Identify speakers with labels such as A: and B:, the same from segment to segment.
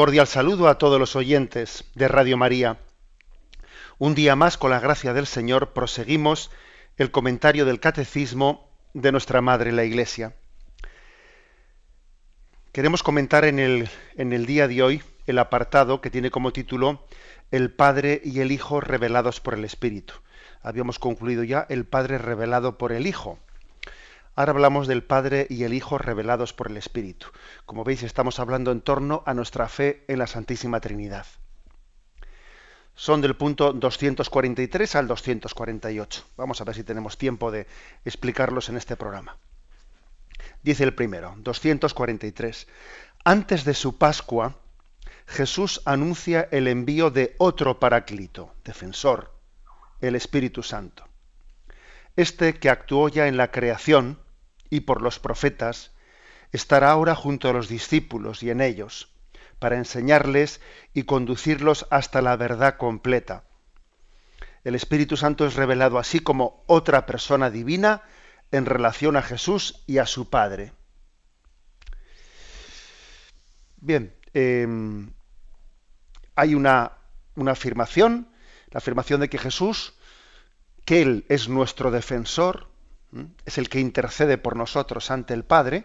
A: Cordial saludo a todos los oyentes de Radio María. Un día más, con la gracia del Señor, proseguimos el comentario del Catecismo de nuestra Madre la Iglesia. Queremos comentar en el, en el día de hoy el apartado que tiene como título El Padre y el Hijo revelados por el Espíritu. Habíamos concluido ya el Padre revelado por el Hijo. Ahora hablamos del Padre y el Hijo revelados por el Espíritu. Como veis, estamos hablando en torno a nuestra fe en la Santísima Trinidad. Son del punto 243 al 248. Vamos a ver si tenemos tiempo de explicarlos en este programa. Dice el primero, 243. Antes de su Pascua, Jesús anuncia el envío de otro Paráclito, defensor, el Espíritu Santo. Este que actuó ya en la creación y por los profetas, estará ahora junto a los discípulos y en ellos, para enseñarles y conducirlos hasta la verdad completa. El Espíritu Santo es revelado así como otra persona divina en relación a Jesús y a su Padre. Bien, em, hay una, una afirmación, la afirmación de que Jesús que Él es nuestro defensor, es el que intercede por nosotros ante el Padre.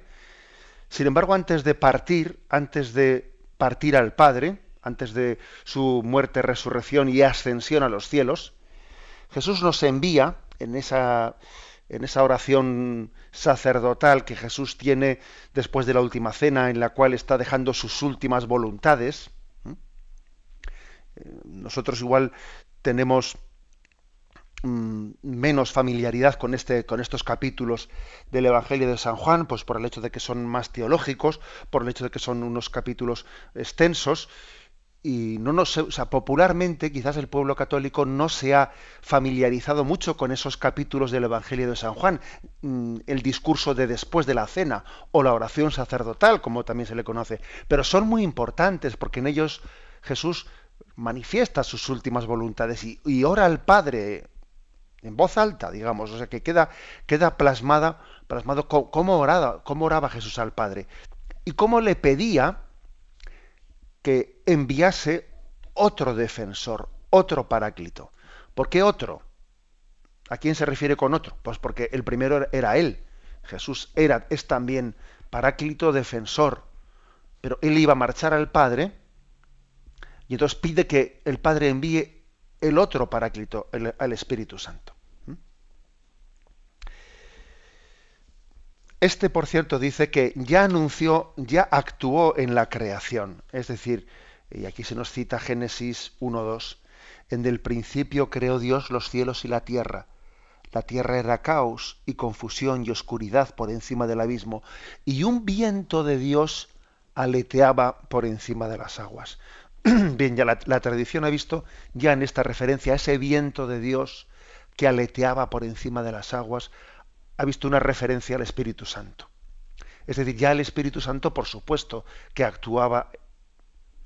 A: Sin embargo, antes de partir, antes de partir al Padre, antes de su muerte, resurrección y ascensión a los cielos, Jesús nos envía en esa, en esa oración sacerdotal que Jesús tiene después de la última cena, en la cual está dejando sus últimas voluntades. Eh, nosotros igual tenemos Mm, menos familiaridad con, este, con estos capítulos del Evangelio de San Juan, pues por el hecho de que son más teológicos, por el hecho de que son unos capítulos extensos, y no nos, o sea, popularmente quizás el pueblo católico no se ha familiarizado mucho con esos capítulos del Evangelio de San Juan, mm, el discurso de después de la cena o la oración sacerdotal, como también se le conoce, pero son muy importantes porque en ellos Jesús manifiesta sus últimas voluntades y, y ora al Padre en voz alta, digamos, o sea que queda, queda plasmada, plasmado cómo oraba, cómo oraba Jesús al Padre y cómo le pedía que enviase otro defensor, otro paráclito. ¿Por qué otro? ¿A quién se refiere con otro? Pues porque el primero era él. Jesús era, es también paráclito defensor. Pero él iba a marchar al Padre y entonces pide que el Padre envíe el otro paráclito, el, al Espíritu Santo. Este, por cierto, dice que ya anunció, ya actuó en la creación. Es decir, y aquí se nos cita Génesis 1.2, en del principio creó Dios los cielos y la tierra. La tierra era caos y confusión y oscuridad por encima del abismo, y un viento de Dios aleteaba por encima de las aguas. Bien, ya la, la, tradición ha visto ya en esta referencia a ese viento de Dios que aleteaba por encima de las aguas, ha visto una referencia al Espíritu Santo. Es decir, ya el Espíritu Santo, por supuesto, que actuaba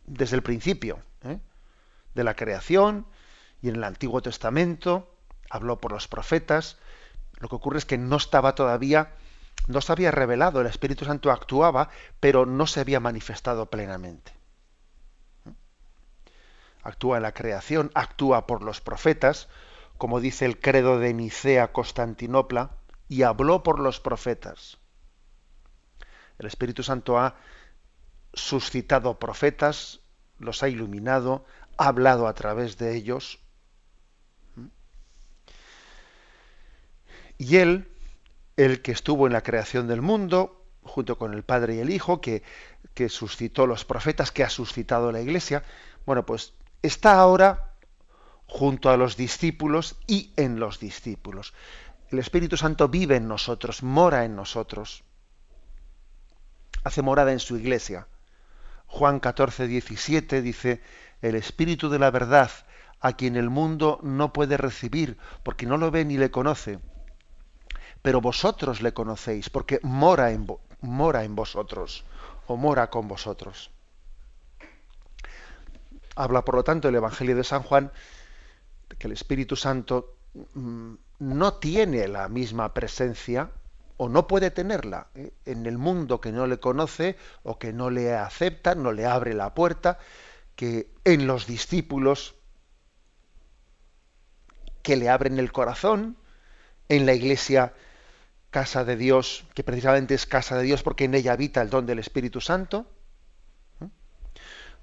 A: desde el principio ¿eh? de la creación y en el Antiguo Testamento, habló por los profetas. Lo que ocurre es que no estaba todavía, no se había revelado, el Espíritu Santo actuaba, pero no se había manifestado plenamente. Actúa en la creación, actúa por los profetas, como dice el credo de Nicea Constantinopla, y habló por los profetas. El Espíritu Santo ha suscitado profetas, los ha iluminado, ha hablado a través de ellos. Y él, el que estuvo en la creación del mundo, junto con el Padre y el Hijo, que, que suscitó los profetas, que ha suscitado la Iglesia, bueno, pues está ahora junto a los discípulos y en los discípulos. El Espíritu Santo vive en nosotros, mora en nosotros, hace morada en su iglesia, Juan 14, 17 dice, el Espíritu de la verdad, a quien el mundo no puede recibir, porque no lo ve ni le conoce. Pero vosotros le conocéis, porque mora en, mora en vosotros, o mora con vosotros. Habla, por lo tanto, el Evangelio de San Juan, que el Espíritu Santo mm, no tiene la misma presencia o no puede tenerla ¿eh? en el mundo que no le conoce o que no le acepta, no le abre la puerta, que en los discípulos que le abren el corazón, en la iglesia casa de Dios, que precisamente es casa de Dios porque en ella habita el don del Espíritu Santo. ¿eh?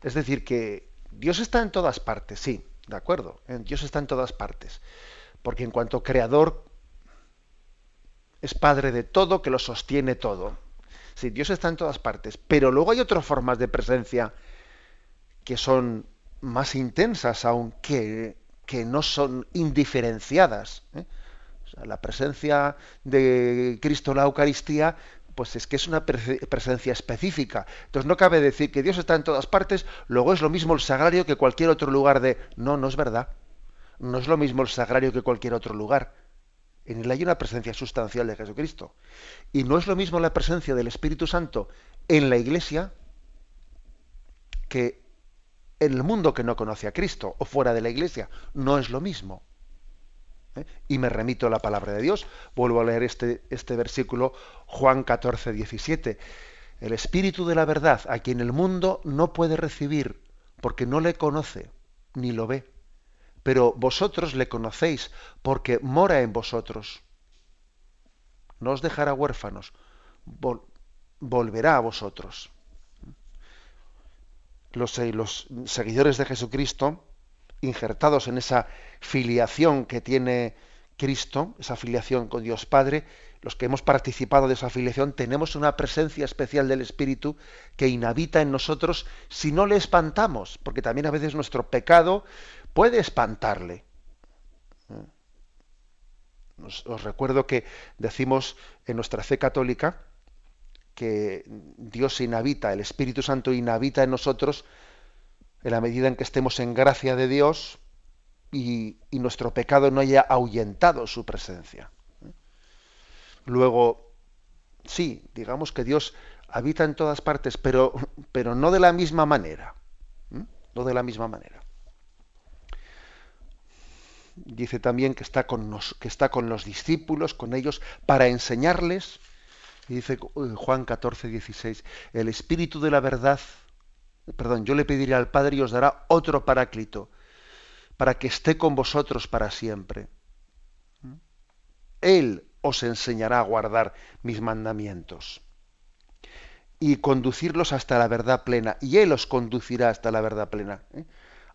A: Es decir, que Dios está en todas partes, sí, de acuerdo, ¿eh? Dios está en todas partes, porque en cuanto creador es Padre de todo, que lo sostiene todo. Sí, Dios está en todas partes, pero luego hay otras formas de presencia que son más intensas aún, que, no son indiferenciadas. ¿eh? la presencia de Cristo en la Eucaristía, pues es que es una presencia específica. Entonces no cabe decir que Dios está en todas partes, luego es lo mismo el sagrario que cualquier otro lugar de... No, no es verdad. No es lo mismo el sagrario que cualquier otro lugar. En él hay una presencia sustancial de Jesucristo. Y no es lo mismo la presencia del Espíritu Santo en la iglesia que en el mundo que no conoce a Cristo o fuera de la iglesia. No es lo mismo. ¿Eh? Y me remito a la palabra de Dios. Vuelvo a leer este, este versículo, Juan 14, 17. El Espíritu de la verdad, a quien el mundo no puede recibir, porque no le conoce ni lo ve pero vosotros le conocéis porque mora en vosotros. No os dejará huérfanos, volverá a vosotros. Los, eh, los seguidores de Jesucristo, injertados en esa filiación que tiene Cristo, esa filiación con Dios Padre, los que hemos participado de esa filiación, tenemos una presencia especial del Espíritu que inhabita en nosotros si no le espantamos, porque también a veces nuestro pecado puede espantarle. Os, recuerdo que decimos en nuestra fe católica que Dios inhabita, el Espíritu Santo inhabita en nosotros en la medida en que estemos en gracia de Dios y, nuestro pecado no haya ahuyentado su presencia. Luego, sí, digamos que Dios habita en todas partes, pero, pero no de la misma manera. No de la misma manera dice también que está con, que está con los discípulos, con ellos, para enseñarles. Dice eh, Juan 14, 16, el Espíritu de la verdad, perdón, yo le pediré al Padre y os dará otro paráclito, para que esté con vosotros para siempre. Él os enseñará a guardar mis mandamientos y conducirlos hasta la verdad plena, y Él os conducirá hasta la verdad plena. ¿eh?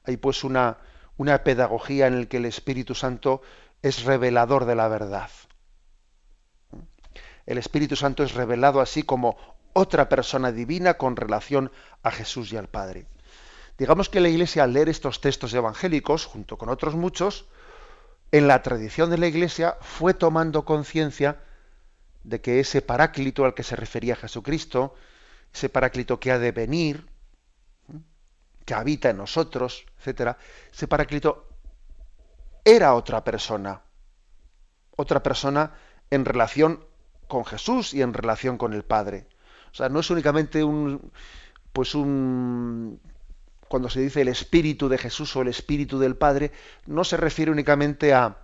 A: Hay pues una, una pedagogía en la que el Espíritu Santo es revelador de la verdad. El Espíritu Santo es revelado así como otra persona divina con relación a Jesús y al Padre. Digamos que la Iglesia al leer estos textos evangélicos, junto con otros muchos, en la tradición de la Iglesia fue tomando conciencia de que ese paráclito al que se refería Jesucristo, ese paráclito que ha de venir, que habita en nosotros, etcétera, ese Paráclito era otra persona, otra persona en relación con Jesús y en relación con el Padre. O sea, no es únicamente un, pues un, cuando se dice el Espíritu de Jesús o el Espíritu del Padre, no se refiere únicamente a,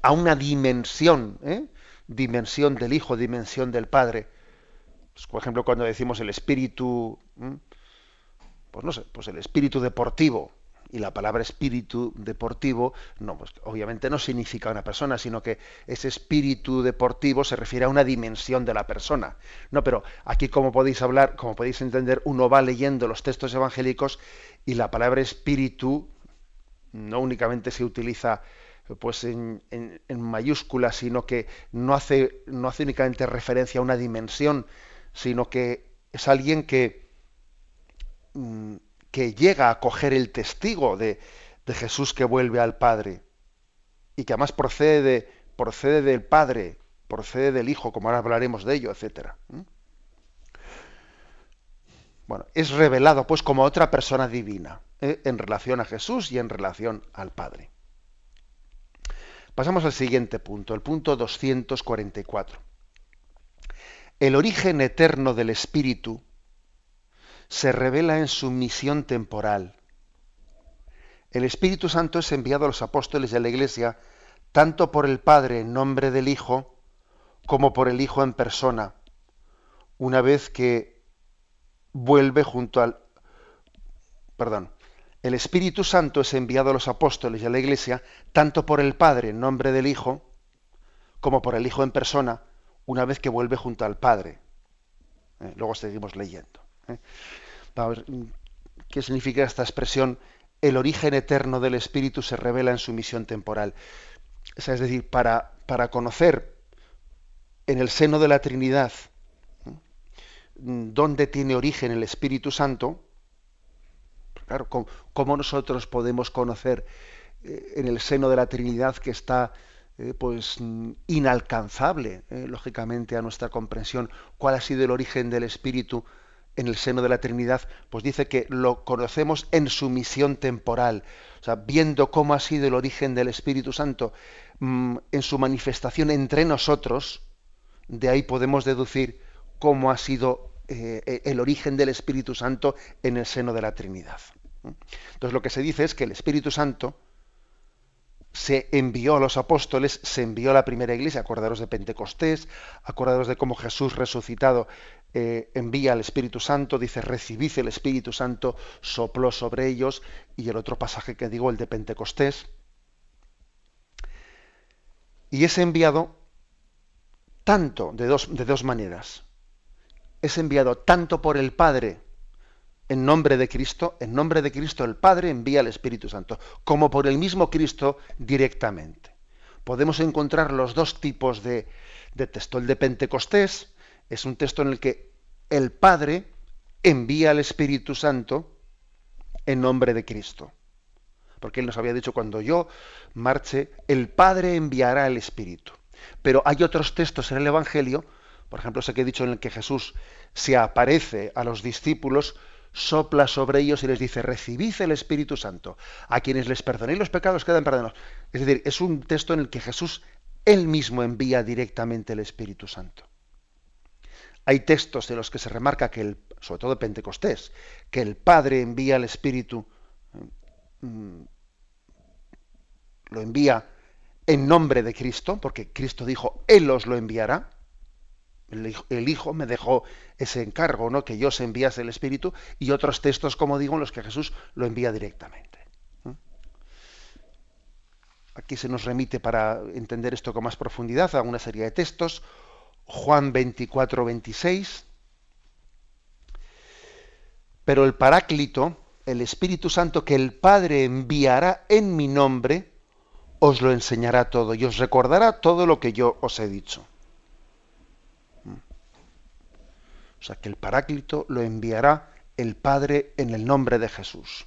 A: a una dimensión, ¿eh? dimensión del Hijo, dimensión del Padre. Pues, por ejemplo, cuando decimos el Espíritu, pues no sé, pues el espíritu deportivo. Y la palabra espíritu deportivo, no, pues obviamente no significa una persona, sino que ese espíritu deportivo se refiere a una dimensión de la persona. No, pero aquí como podéis hablar, como podéis entender, uno va leyendo los textos evangélicos y la palabra espíritu no únicamente se utiliza pues en, en, mayúsculas, sino que no hace, no hace únicamente referencia a una dimensión, sino que es alguien que, que llega a coger el testigo de, Jesús que vuelve al Padre y que además procede, procede del Padre, procede del Hijo, como ahora hablaremos de ello. ¿Mm? Bueno, es revelado pues como otra persona divina ¿eh? en relación a Jesús y en relación al Padre. Pasamos al siguiente punto, el punto 244. El origen eterno del Espíritu se revela en su misión temporal. El Espíritu Santo es enviado a los apóstoles de la Iglesia tanto por el Padre en nombre del Hijo como por el Hijo en persona, una vez que vuelve junto al... Perdón. El Espíritu Santo es enviado a los apóstoles y a la Iglesia tanto por el Padre en nombre del Hijo como por el Hijo en persona, una vez que vuelve junto al Padre. Eh, luego seguimos leyendo. ¿eh? Ver qué significa esta expresión. El origen eterno del Espíritu se revela en su misión temporal. es decir, para, para conocer en el seno de la Trinidad dónde tiene origen el Espíritu Santo, claro, ¿cómo, nosotros podemos conocer eh, en el seno de la Trinidad que está eh, pues inalcanzable, eh, lógicamente, a nuestra comprensión, cuál ha sido el origen del Espíritu en el seno de la Trinidad, pues dice que lo conocemos en su misión temporal, o sea, viendo cómo ha sido el origen del Espíritu Santo mm, en su manifestación entre nosotros, de ahí podemos deducir cómo ha sido eh, el origen del Espíritu Santo en el seno de la Trinidad. Entonces lo que se dice es que el Espíritu Santo se envió a los apóstoles, se envió a la primera iglesia, acordaros de Pentecostés, acordaros de cómo Jesús resucitado eh, envía al Espíritu Santo, dice, recibid el Espíritu Santo, sopló sobre ellos, y el otro pasaje que digo, el de Pentecostés. Y es enviado tanto, de dos, de dos maneras. Es enviado tanto por el Padre, en nombre de Cristo, en nombre de Cristo el Padre envía al Espíritu Santo, como por el mismo Cristo directamente. Podemos encontrar los dos tipos de, de texto. El de Pentecostés, es un texto en el que el Padre envía al Espíritu Santo en nombre de Cristo. Porque Él nos había dicho, cuando yo marche, el Padre enviará el Espíritu. Pero hay otros textos en el Evangelio, por ejemplo, ese que he dicho en el que Jesús se aparece a los discípulos, sopla sobre ellos y les dice, recibid el Espíritu Santo. A quienes les perdonéis los pecados quedan perdonados. Es decir, es un texto en el que Jesús él mismo envía directamente el Espíritu Santo. Hay textos en los que se remarca que, el, sobre todo de Pentecostés, que el Padre envía el Espíritu, mm, lo envía en nombre de Cristo, porque Cristo dijo, Él os lo enviará. El hijo, me dejó ese encargo, ¿no? Que yo se enviase el Espíritu, y otros textos, como digo, en los que Jesús lo envía directamente. Aquí se nos remite para entender esto con más profundidad a una serie de textos. Juan 24, 26. Pero el Paráclito, el Espíritu Santo que el Padre enviará en mi nombre, os lo enseñará todo y os recordará todo lo que yo os he dicho. Mm. O sea que el Paráclito lo enviará el Padre en el nombre de Jesús.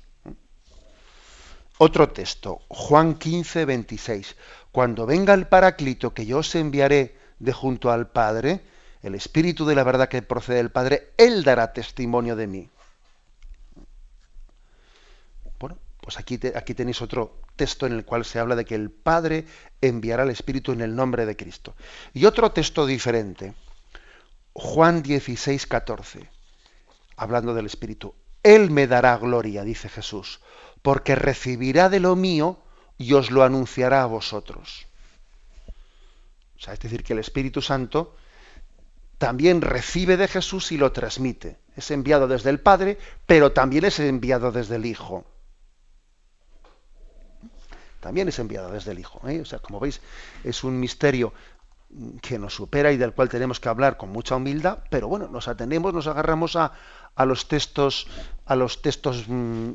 A: Otro texto, Juan 15, 26. Cuando venga el Paráclito que yo os enviaré de junto al Padre, el Espíritu de la verdad que procede del Padre, Él dará testimonio de mí. Bueno, pues aquí, aquí tenéis otro texto en el cual se habla de que el Padre enviará el Espíritu en el nombre de Cristo. Y otro texto diferente, Juan 16, 14, hablando del Espíritu. Él me dará gloria, dice Jesús, porque recibirá de lo mío y os lo anunciará a vosotros es decir, que el Espíritu Santo también recibe de Jesús y lo transmite. Es enviado desde el Padre, pero también es enviado desde el Hijo. También es enviado desde el Hijo. ¿eh? O sea, como veis, es un misterio que nos supera y del cual tenemos que hablar con mucha humildad, pero bueno, nos atenemos, nos agarramos a, a los textos, a los textos mm,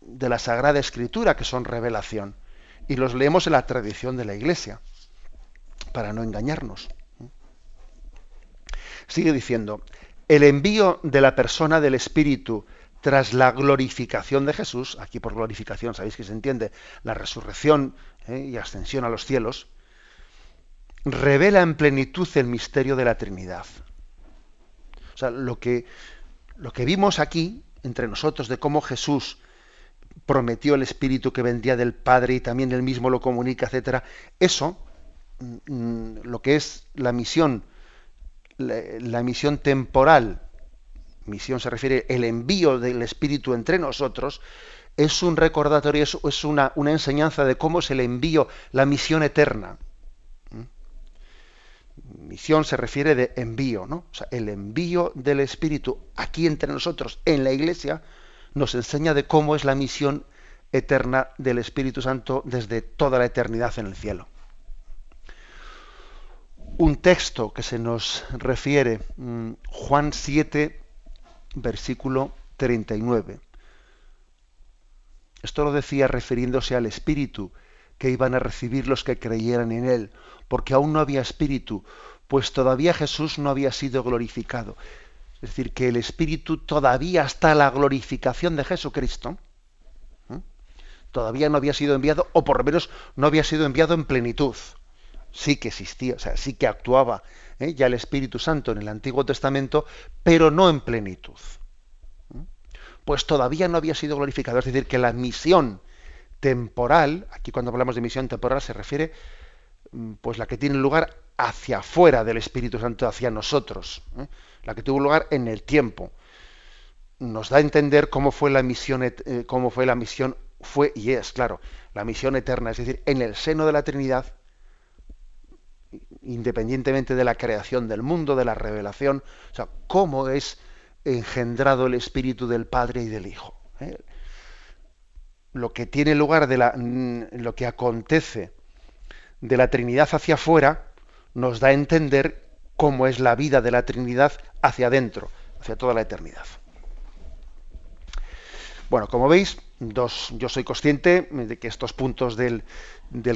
A: de la Sagrada Escritura que son revelación y los leemos en la tradición de la Iglesia para no engañarnos. Sigue diciendo, el envío de la persona del Espíritu tras la glorificación de Jesús, aquí por glorificación sabéis que se entiende la resurrección ¿eh? y ascensión a los cielos, revela en plenitud el misterio de la Trinidad. O sea, lo que, Lo que vimos aquí entre nosotros de cómo Jesús prometió el Espíritu que vendría del Padre y también él mismo lo comunica, etcétera, eso, mm, lo que es la misión, la, misión temporal, misión se refiere el envío del Espíritu entre nosotros, es un recordatorio, es, una, una, enseñanza de cómo es el envío, la misión eterna. Misión se refiere de envío, ¿no? O sea, el envío del Espíritu aquí entre nosotros, en la Iglesia, nos enseña de cómo es la misión eterna del Espíritu Santo desde toda la eternidad en el cielo. Un texto que se nos refiere, mm, Juan 7, versículo 39. Esto lo decía refiriéndose al Espíritu que iban a recibir los que creyeran en Él, porque aún no había Espíritu, pues todavía Jesús no había sido glorificado. Es decir, que el Espíritu todavía está la glorificación de Jesucristo. Todavía no había sido enviado, o por lo menos no había sido enviado en plenitud. Sí que existía, o sea, sí que actuaba ¿eh? ya el Espíritu Santo en el Antiguo Testamento, pero no en plenitud. Pues todavía no había sido glorificado. Es decir, que la misión temporal, aquí cuando hablamos de misión temporal se refiere mm, pues la que tiene lugar hacia afuera del Espíritu Santo, hacia nosotros. ¿eh? la que tuvo lugar en el tiempo. Nos da a entender cómo fue la misión, eh, cómo fue la misión, fue y es, claro, la misión eterna, es decir, en el seno de la Trinidad, independientemente de la creación del mundo, de la revelación, o sea, cómo es engendrado el Espíritu del Padre y del Hijo. ¿eh? Lo que tiene lugar de la, mm, lo que acontece de la Trinidad hacia afuera, nos da a entender cómo es la vida de la Trinidad hacia adentro, hacia toda la eternidad. Bueno, como veis, dos, yo soy consciente de que estos puntos del,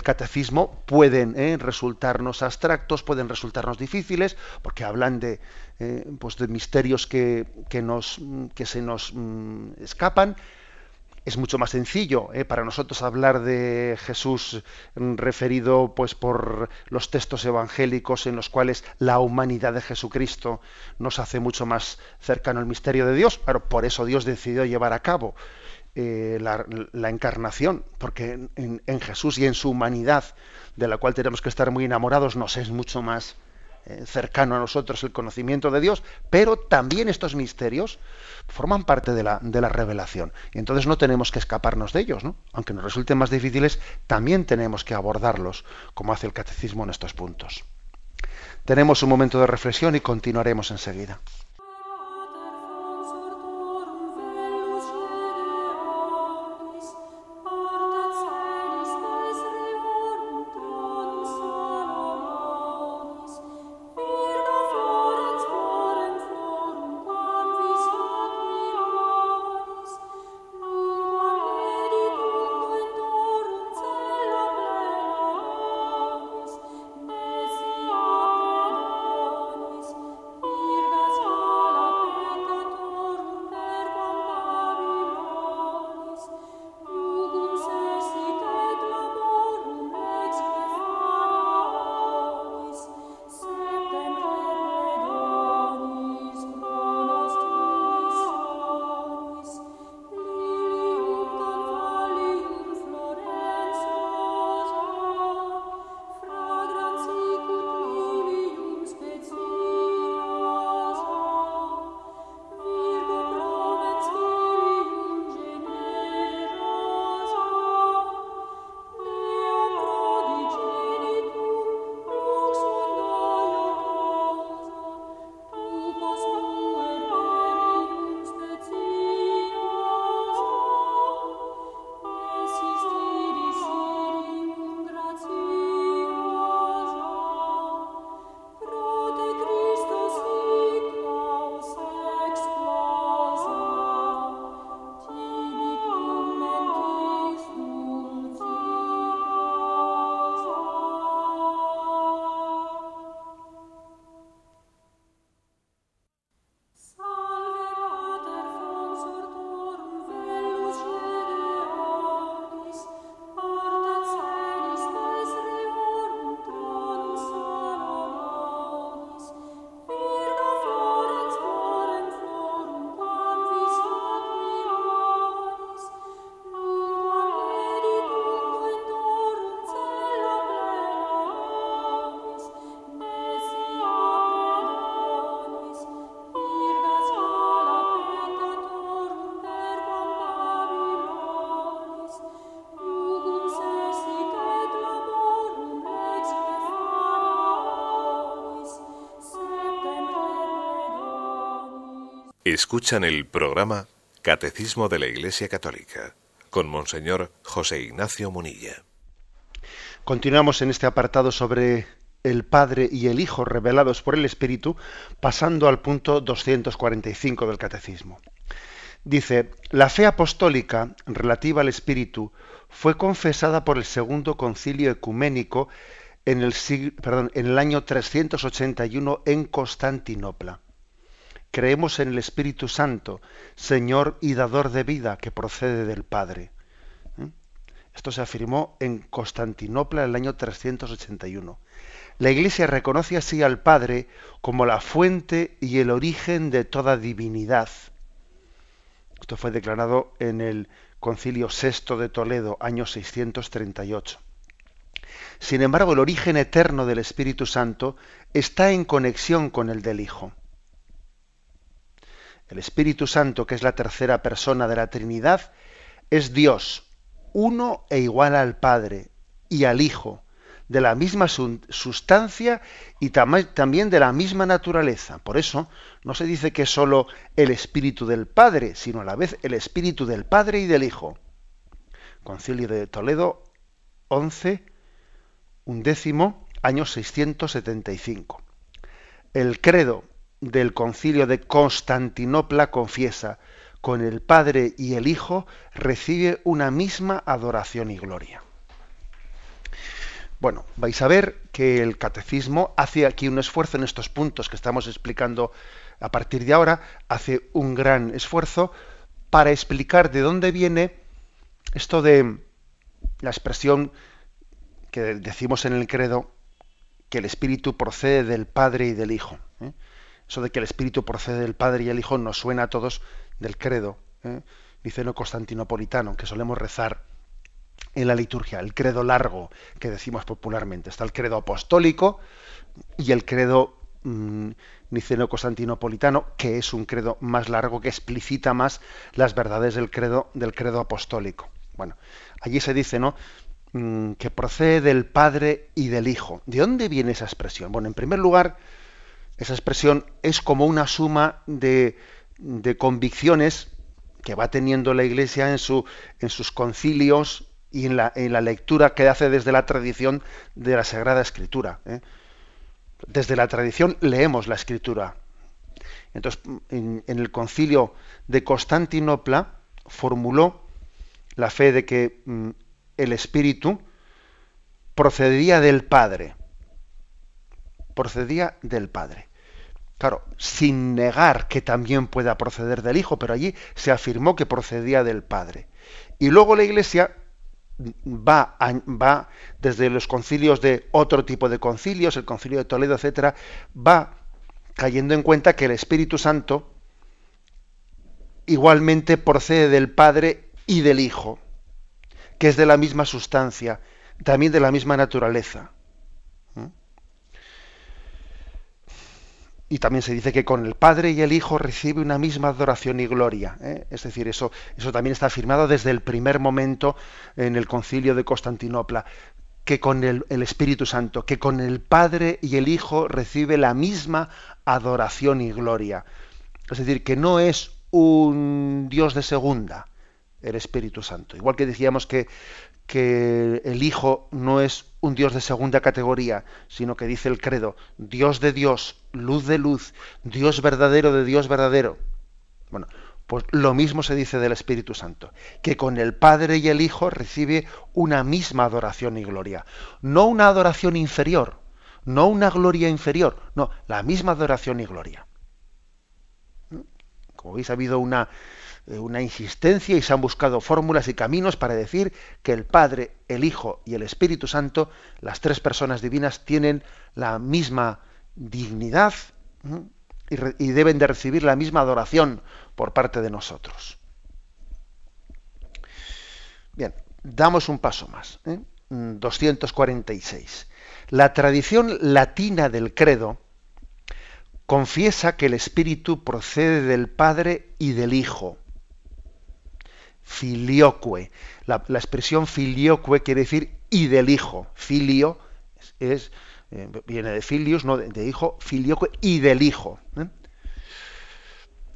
A: catecismo pueden eh, resultarnos abstractos, pueden resultarnos difíciles, porque hablan de, eh, pues de misterios que, que, nos, que se nos mm, escapan, es mucho más sencillo ¿eh? para nosotros hablar de Jesús mm, referido pues por los textos evangélicos en los cuales la humanidad de Jesucristo nos hace mucho más cercano al misterio de Dios. Por eso Dios decidió llevar a cabo eh, la, encarnación, porque en, en Jesús y en su humanidad, de la cual tenemos que estar muy enamorados, nos es mucho más cercano a nosotros el conocimiento de Dios, pero también estos misterios forman parte de la, de la revelación. Y entonces no tenemos que escaparnos de ellos, ¿no? Aunque nos resulten más difíciles, también tenemos que abordarlos, como hace el catecismo en estos puntos. Tenemos un momento de reflexión y continuaremos enseguida.
B: Escuchan el programa Catecismo de la Iglesia Católica con Monseñor José Ignacio Munilla.
A: Continuamos en este apartado sobre el Padre y el Hijo revelados por el Espíritu, pasando al punto 245 del Catecismo. Dice, la fe apostólica relativa al Espíritu fue confesada por el Segundo Concilio Ecuménico en el, en el año 381 en Constantinopla. Creemos en el Espíritu Santo, Señor y dador de vida que procede del Padre. ¿Mm? Esto se afirmó en Constantinopla en el año 381. La Iglesia reconoce así al Padre como la fuente y el origen de toda divinidad. Esto fue declarado en el Concilio VI de Toledo, año 638. Sin embargo, el origen eterno del Espíritu Santo está en conexión con el del Hijo. El Espíritu Santo, que es la tercera persona de la Trinidad, es Dios, uno e igual al Padre y al Hijo, de la misma sustancia y también de la misma naturaleza. Por eso no se dice que es solo el Espíritu del Padre, sino a la vez el Espíritu del Padre y del Hijo. Concilio de Toledo 11, undécimo, año 675. El credo del concilio de Constantinopla confiesa, con el Padre y el Hijo recibe una misma adoración y gloria. Bueno, vais a ver que el catecismo hace aquí un esfuerzo en estos puntos que estamos explicando a partir de ahora, hace un gran esfuerzo para explicar de dónde viene esto de la expresión que decimos en el credo, que el Espíritu procede del Padre y del Hijo. ¿eh? Eso de que el Espíritu procede del Padre y el Hijo nos suena a todos del credo, ¿eh? dice lo constantinopolitano, que solemos rezar en la liturgia, el credo largo que decimos popularmente. Está el credo apostólico y el credo mm, niceno-constantinopolitano, que es un credo más largo que explicita más las verdades del credo, del credo apostólico. Bueno, allí se dice, ¿no? Mm, que procede del Padre y del Hijo. ¿De dónde viene esa expresión? Bueno, en primer lugar, esa expresión es como una suma de, de convicciones que va teniendo la Iglesia en, su, en sus concilios y en la, en la, lectura que hace desde la tradición de la Sagrada Escritura. ¿eh? Desde la tradición leemos la Escritura. Entonces, en, el concilio de Constantinopla formuló la fe de que mm, el Espíritu procedía del Padre. Procedía del Padre. Claro, sin negar que también pueda proceder del Hijo, pero allí se afirmó que procedía del Padre. Y luego la Iglesia va, va desde los concilios de otro tipo de concilios, el concilio de Toledo, etcétera, va cayendo en cuenta que el Espíritu Santo igualmente procede del Padre y del Hijo, que es de la misma sustancia, también de la misma naturaleza. Y también se dice que con el Padre y el Hijo recibe una misma adoración y gloria. ¿eh? Es decir, eso, eso también está afirmado desde el primer momento en el concilio de Constantinopla, que con el, el Espíritu Santo, que con el Padre y el Hijo recibe la misma adoración y gloria. Es decir, que no es un Dios de segunda, el Espíritu Santo. Igual que decíamos que que el Hijo no es un Dios de segunda categoría, sino que dice el credo, Dios de Dios, luz de luz, Dios verdadero de Dios verdadero. Bueno, pues lo mismo se dice del Espíritu Santo, que con el Padre y el Hijo recibe una misma adoración y gloria, no una adoración inferior, no una gloria inferior, no, la misma adoración y gloria. Como veis, ha habido una, una insistencia y se han buscado fórmulas y caminos para decir que el Padre, el Hijo y el Espíritu Santo, las tres personas divinas, tienen la misma dignidad y, deben de recibir la misma adoración por parte de nosotros. Bien, damos un paso más. 246. ¿eh? La tradición latina del credo confiesa que el Espíritu procede del Padre y del Hijo filioque. La, expresión filioque quiere decir y del hijo. Filio es, eh, viene de filius, no de, hijo, filioque y del hijo. ¿eh?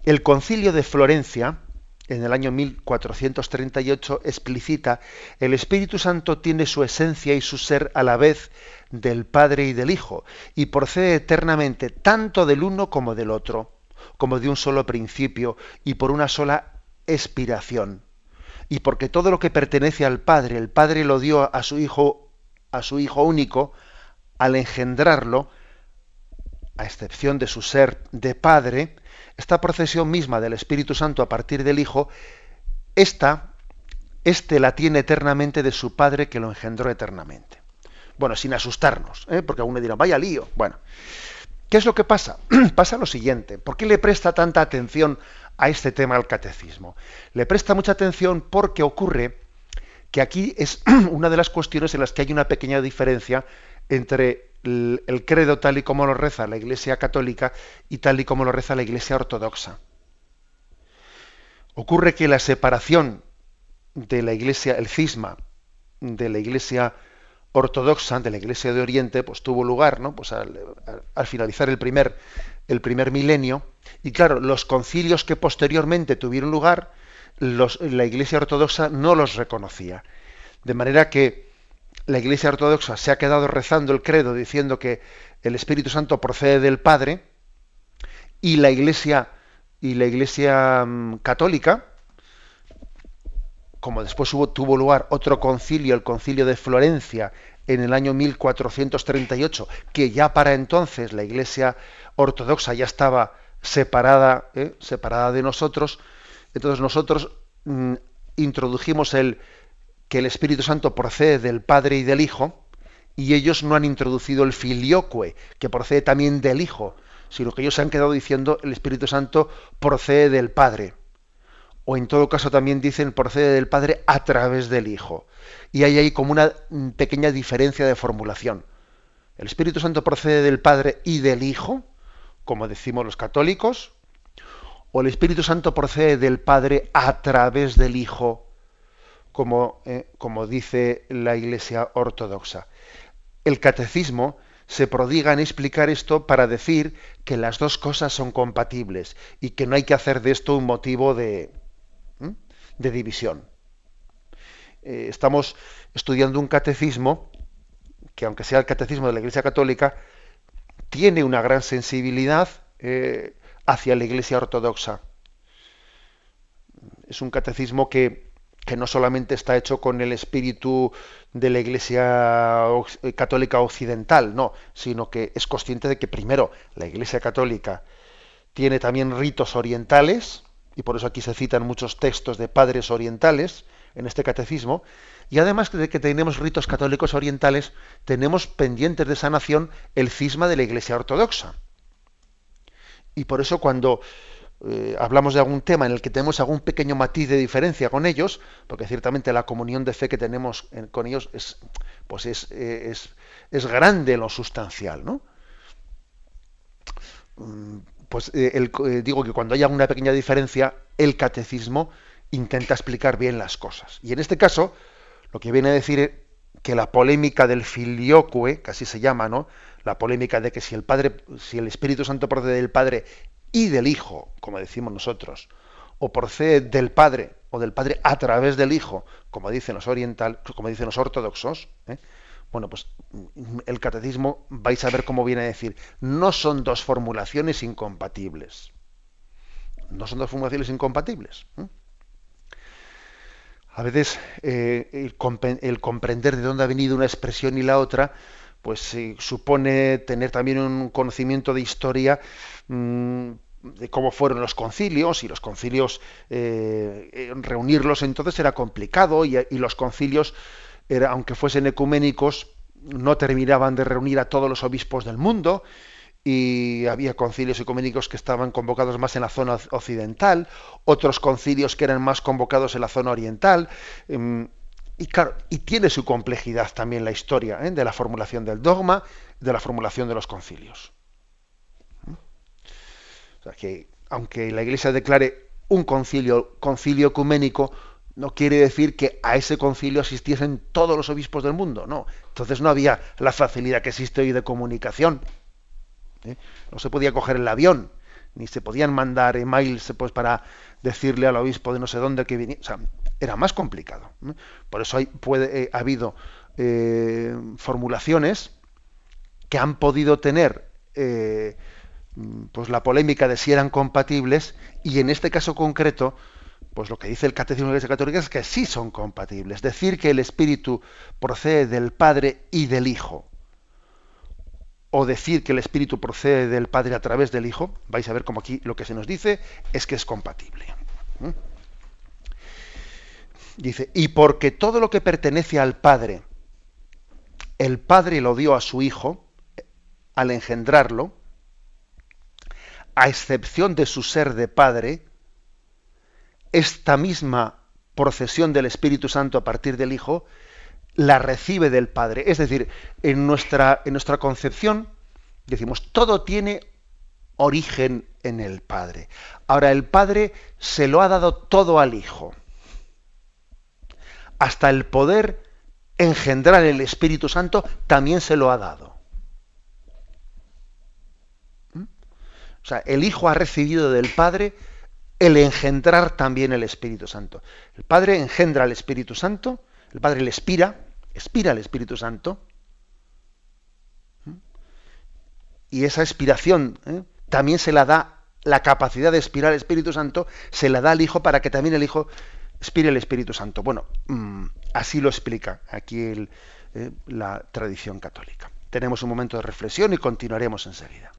A: El concilio de Florencia, en el año 1438, explicita, el Espíritu Santo tiene su esencia y su ser a la vez del Padre y del Hijo, y procede eternamente tanto del uno como del otro, como de un solo principio y por una sola expiración. Y porque todo lo que pertenece al Padre, el Padre lo dio a su Hijo, a su Hijo único, al engendrarlo, a excepción de su ser de Padre, esta procesión misma del Espíritu Santo a partir del Hijo, esta, este la tiene eternamente de su Padre que lo engendró eternamente. Bueno, sin asustarnos, ¿eh? porque aún me dirán, vaya lío. Bueno, ¿qué es lo que pasa? pasa lo siguiente, ¿por qué le presta tanta atención a este tema al catecismo? Le presta mucha atención porque ocurre que aquí es una de las cuestiones en las que hay una pequeña diferencia entre el, credo tal y como lo reza la Iglesia católica y tal y como lo reza la Iglesia ortodoxa. Ocurre que la separación de la Iglesia, el cisma de la Iglesia ortodoxa, de la Iglesia de Oriente, pues tuvo lugar, ¿no? Pues al, finalizar el primer, el primer milenio. Y claro, los concilios que posteriormente tuvieron lugar, la Iglesia ortodoxa no los reconocía. De manera que la Iglesia Ortodoxa se ha quedado rezando el credo diciendo que el Espíritu Santo procede del Padre y la Iglesia y la Iglesia mm, Católica, como después hubo, tuvo lugar otro concilio, el concilio de Florencia, en el año 1438, que ya para entonces la Iglesia Ortodoxa ya estaba separada, ¿eh? separada de nosotros, entonces nosotros mm, introdujimos el, que el Espíritu Santo procede del Padre y del Hijo, y ellos no han introducido el filioque, que procede también del Hijo, sino que ellos se han quedado diciendo el Espíritu Santo procede del Padre. O en todo caso también dicen procede del Padre a través del Hijo. Y hay ahí como una pequeña diferencia de formulación. El Espíritu Santo procede del Padre y del Hijo, como decimos los católicos, o el Espíritu Santo procede del Padre a través del Hijo, como, eh, como dice la Iglesia ortodoxa. El catecismo se prodiga en explicar esto para decir que las dos cosas son compatibles y que no hay que hacer de esto un motivo de, de división. Eh, estamos estudiando un catecismo que, aunque sea el catecismo de la Iglesia Católica, tiene una gran sensibilidad eh, hacia la Iglesia Ortodoxa. Es un catecismo que que no solamente está hecho con el espíritu de la Iglesia Católica Occidental, no, sino que es consciente de que primero la Iglesia Católica tiene también ritos orientales, y por eso aquí se citan muchos textos de padres orientales en este catecismo, y además de que tenemos ritos católicos orientales, tenemos pendientes de sanación el cisma de la Iglesia Ortodoxa. Y por eso cuando eh, hablamos de algún tema en el que tenemos algún pequeño matiz de diferencia con ellos, porque ciertamente la comunión de fe que tenemos con ellos es, pues es, eh, es, es, grande en lo sustancial, ¿no? Pues eh, digo que cuando haya una pequeña diferencia, el catecismo intenta explicar bien las cosas. Y en este caso, lo que viene a decir que la polémica del filioque, que así se llama, ¿no? La polémica de que si el Padre, si el Espíritu Santo procede del Padre y del Hijo, como decimos nosotros, o procede del Padre o del Padre a través del Hijo, como dicen los oriental, como dicen los ortodoxos, ¿eh? Bueno, pues el catecismo vais a ver cómo viene a decir, no son dos formulaciones incompatibles. No son dos formulaciones incompatibles. ¿eh? A veces eh, el, comprender de dónde ha venido una expresión y la otra, pues supone tener también un conocimiento de historia mm, de cómo fueron los concilios y los concilios eh, eh, reunirlos entonces era complicado y, los concilios era, aunque fuesen ecuménicos no terminaban de reunir a todos los obispos del mundo y había concilios ecuménicos que estaban convocados más en la zona occidental otros concilios que eran más convocados en la zona oriental em, y tiene su complejidad también la historia ¿eh? de la formulación del dogma de la formulación de los concilios que aunque la Iglesia declare un concilio, concilio ecuménico, no quiere decir que a ese concilio asistiesen todos los obispos del mundo, no. Entonces no había la facilidad que existe hoy de comunicación. ¿eh? No se podía coger el avión ni se podían mandar emails pues, para decirle al obispo de no sé dónde que viniera. O sea, era más complicado. Por eso hay, puede, eh, ha habido eh, formulaciones que han podido tener eh, pues la polémica de si eran compatibles y en este caso concreto pues lo que dice el Catecismo de la Iglesia Católica es que sí son compatibles. Decir que el Espíritu procede del Padre y del Hijo, o decir que el Espíritu procede del Padre a través del Hijo, vais a ver como aquí lo que se nos dice es que es compatible. Dice, y porque todo lo que pertenece al Padre, el Padre lo dio a su Hijo al engendrarlo, a excepción de su ser de Padre, esta misma procesión del Espíritu Santo a partir del Hijo la recibe del Padre. Es decir, en nuestra, en nuestra concepción decimos, todo tiene origen en el Padre. Ahora, el Padre se lo ha dado todo al Hijo. Hasta el poder engendrar el Espíritu Santo también se lo ha dado. ¿Mm? O sea, el Hijo ha recibido del Padre el engendrar también el Espíritu Santo. El Padre engendra al Espíritu Santo, el Padre le expira, expira al Espíritu Santo. Y esa expiración ¿eh? también se la da, la capacidad de expirar el Espíritu Santo, se la da al Hijo para que también el Hijo expire el Espíritu Santo. Bueno, mm, así lo explica aquí eh, la tradición católica. Tenemos un momento de reflexión y continuaremos enseguida.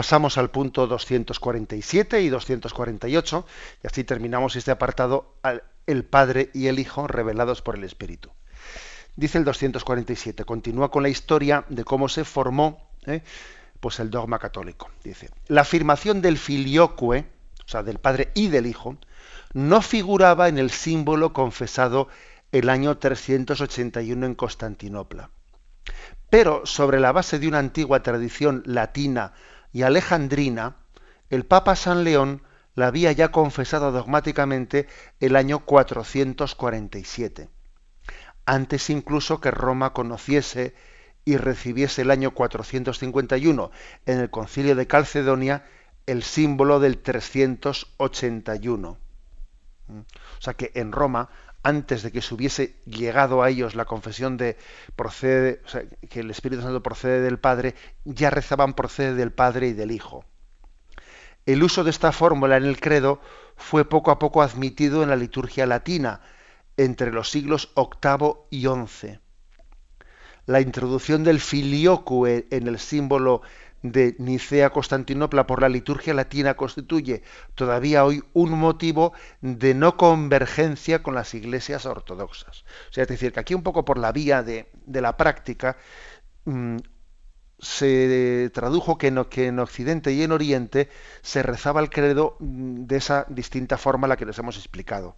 A: Pasamos al punto 247 y 248 y así terminamos este apartado el Padre y el Hijo revelados por el Espíritu. Dice el 247, continúa con la historia de cómo se formó ¿eh? pues el dogma católico. Dice, la afirmación del filioque, o sea, del Padre y del Hijo, no figuraba en el símbolo confesado el año 381 en Constantinopla. Pero sobre la base de una antigua tradición latina y alejandrina, el Papa San León la había ya confesado dogmáticamente el año 447, antes incluso que Roma conociese y recibiese el año 451 en el concilio de Calcedonia el símbolo del 381. O sea que en Roma antes de que se hubiese llegado a ellos la confesión de procede, que el Espíritu Santo procede del Padre, ya rezaban procede del Padre y del Hijo. El uso de esta fórmula en el credo fue poco a poco admitido en la liturgia latina entre los siglos VIII y XI. La introducción del filioque en el símbolo de Nicea-Constantinopla por la liturgia latina constituye todavía hoy un motivo de no convergencia con las iglesias ortodoxas. O sea, es decir, que aquí un poco por la vía de, la práctica, mm, se tradujo que en, que en, Occidente y en Oriente se rezaba el credo mm, de esa distinta forma a la que les hemos explicado.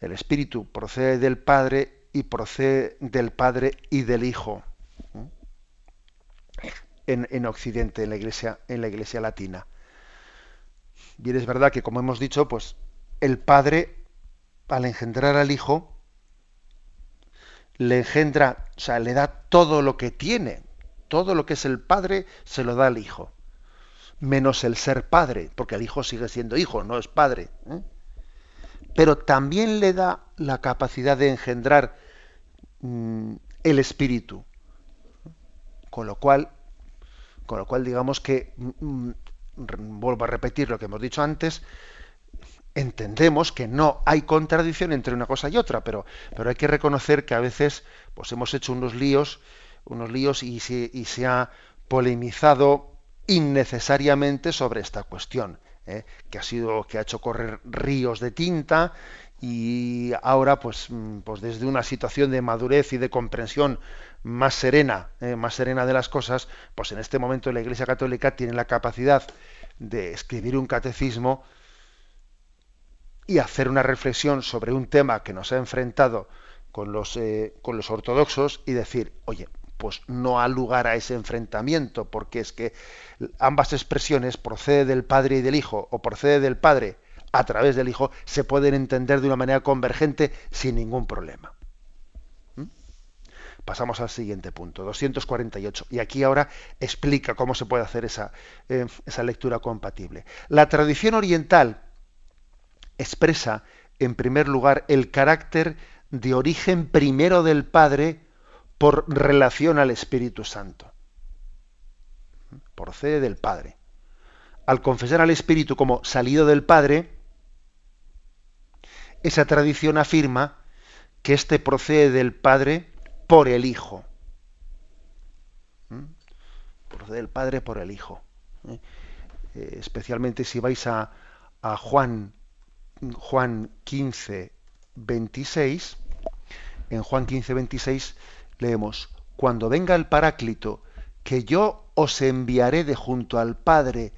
A: El Espíritu procede del Padre y procede del Padre y del Hijo. En, en, Occidente, en la iglesia, en la iglesia latina. Bien es verdad que, como hemos dicho, pues el Padre, al engendrar al Hijo, le engendra, o sea, le da todo lo que tiene, todo lo que es el padre se lo da al hijo, menos el ser padre, porque el hijo sigue siendo hijo, no es padre. ¿eh? Pero también le da la capacidad de engendrar mm, el espíritu, con lo cual, con lo cual digamos que mm, mm, vuelvo a repetir lo que hemos dicho antes, entendemos que no hay contradicción entre una cosa y otra, pero, pero hay que reconocer que a veces pues hemos hecho unos líos unos líos y se, ha polemizado innecesariamente sobre esta cuestión, ¿eh? que ha sido, que ha hecho correr ríos de tinta y ahora, pues, mm, pues desde una situación de madurez y de comprensión más serena, ¿eh? más serena de las cosas, pues en este momento la Iglesia Católica tiene la capacidad de escribir un catecismo y hacer una reflexión sobre un tema que nos ha enfrentado con los, eh, con los ortodoxos y decir, oye, pues no ha lugar a ese enfrentamiento, porque es que ambas expresiones, procede del Padre y del Hijo, o procede del Padre a través del Hijo, se pueden entender de una manera convergente sin ningún problema. Pasamos al siguiente punto, 248. Y aquí ahora explica cómo se puede hacer esa, eh, esa lectura compatible. La tradición oriental expresa, en primer lugar, el carácter de origen primero del Padre por relación al Espíritu Santo. Procede del Padre. Al confesar al Espíritu como salido del Padre, esa tradición afirma que éste procede del Padre por el Hijo. ¿Mm? Procede del Padre por el Hijo. ¿Eh? Eh, especialmente si vais a, a Juan, Juan 15, 26, en Juan 15, 26 leemos, cuando venga el Paráclito, que yo os enviaré de junto al Padre,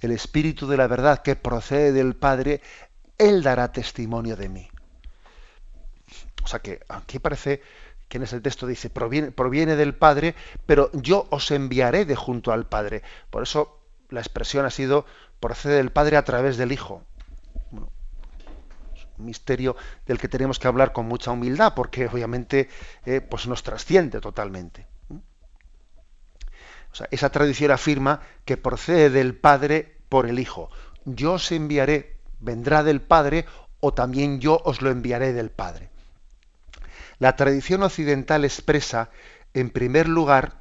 A: el Espíritu de la verdad que procede del Padre, Él dará testimonio de mí. O sea que aquí parece que en ese texto dice, proviene, del Padre, pero yo os enviaré de junto al Padre. Por eso la expresión ha sido, procede del Padre a través del Hijo misterio del que tenemos que hablar con mucha humildad, porque obviamente eh, pues nos trasciende totalmente. esa tradición afirma que procede del Padre por el Hijo. Yo os enviaré, vendrá del Padre, o también yo os lo enviaré del Padre. La tradición occidental expresa, en primer lugar,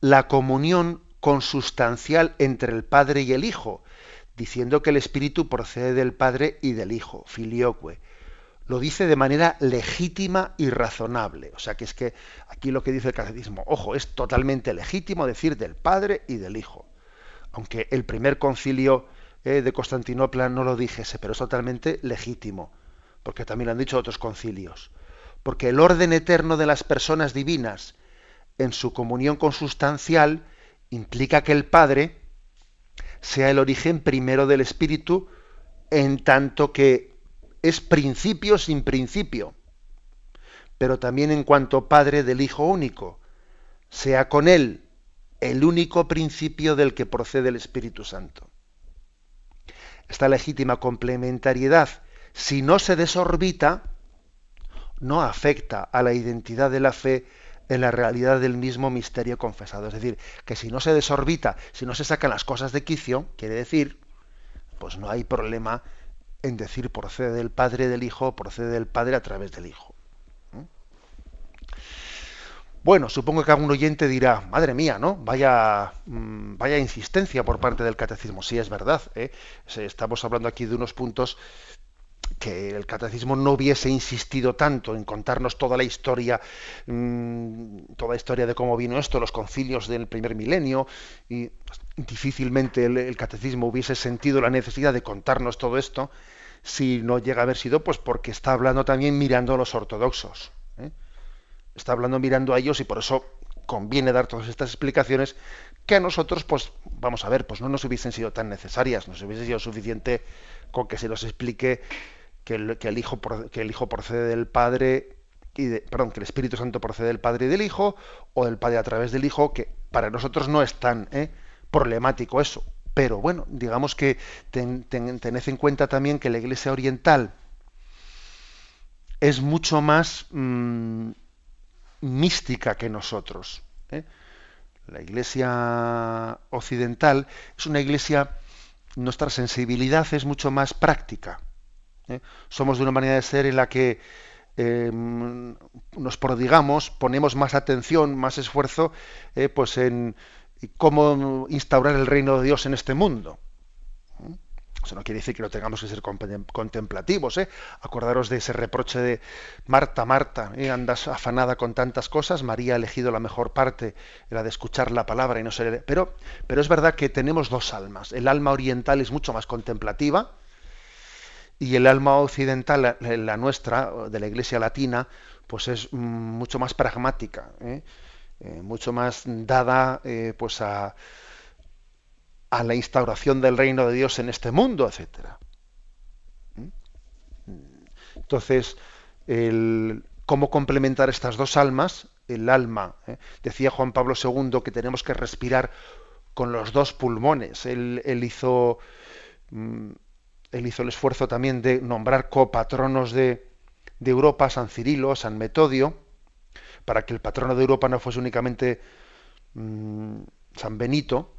A: la comunión consustancial entre el Padre y el Hijo, diciendo que el Espíritu procede del Padre y del Hijo, filioque. Lo dice de manera legítima y razonable. O sea que es que aquí lo que dice el catecismo, ojo, es totalmente legítimo decir del Padre y del Hijo. Aunque el primer concilio eh, de Constantinopla no lo dijese, pero es totalmente legítimo, porque también lo han dicho otros concilios. Porque el orden eterno de las personas divinas en su comunión consustancial implica que el Padre sea el origen primero del espíritu, en tanto que es principio sin principio, pero también en cuanto Padre del Hijo único, sea con él el único principio del que procede el Espíritu Santo. Esta legítima complementariedad, si no se desorbita, no afecta a la identidad de la fe en la realidad del mismo misterio confesado. Es decir, que si no se desorbita, si no se sacan las cosas de quicio, quiere decir, pues no hay problema en decir procede del Padre del Hijo, procede del Padre a través del Hijo. ¿Mm? Bueno, supongo que algún oyente dirá, madre mía, ¿no? Vaya, mm, vaya insistencia por parte del catecismo. Sí, es verdad. ¿eh? Estamos hablando aquí de unos puntos que el catecismo no hubiese insistido tanto en contarnos toda la historia, mm, toda la historia de cómo vino esto, los concilios del primer milenio, y difícilmente el, catecismo hubiese sentido la necesidad de contarnos todo esto si no llega a haber sido pues porque está hablando también mirando a los ortodoxos. ¿eh? Está hablando mirando a ellos y por eso conviene dar todas estas explicaciones que a nosotros, pues, vamos a ver, pues no nos hubiesen sido tan necesarias, nos hubiese sido suficiente con que se nos explique que el, hijo, que el hijo procede del Padre y perdón, que el Espíritu Santo procede del Padre y del Hijo, o del Padre a través del Hijo, que para nosotros no es tan ¿eh? problemático eso. Pero bueno, digamos que ten, tened en cuenta también que la Iglesia Oriental es mucho más mmm, mística que nosotros. ¿eh? La Iglesia Occidental es una Iglesia, nuestra sensibilidad es mucho más práctica. ¿Eh? Somos de una manera de ser en la que eh, nos prodigamos, ponemos más atención, más esfuerzo, eh, pues en cómo instaurar el reino de Dios en este mundo. Eso no quiere decir que no tengamos que ser contemplativos. Acordaros de ese reproche de Marta, Marta, andas afanada con tantas cosas. María ha elegido la mejor parte, la de escuchar la palabra y no ser. Pero, pero es verdad que tenemos dos almas. El alma oriental es mucho más contemplativa, y el alma occidental, la, nuestra, de la Iglesia Latina, pues es mucho más pragmática, ¿eh? Eh, mucho más dada eh, pues a, la instauración del reino de Dios en este mundo, etcétera. Entonces, el, ¿cómo complementar estas dos almas? El alma, decía Juan Pablo II que tenemos que respirar con los dos pulmones. Él, él hizo mm, él hizo el esfuerzo también de nombrar copatronos de, de Europa, San Cirilo, San Metodio, para que el patrono de Europa no fuese únicamente mm, San Benito,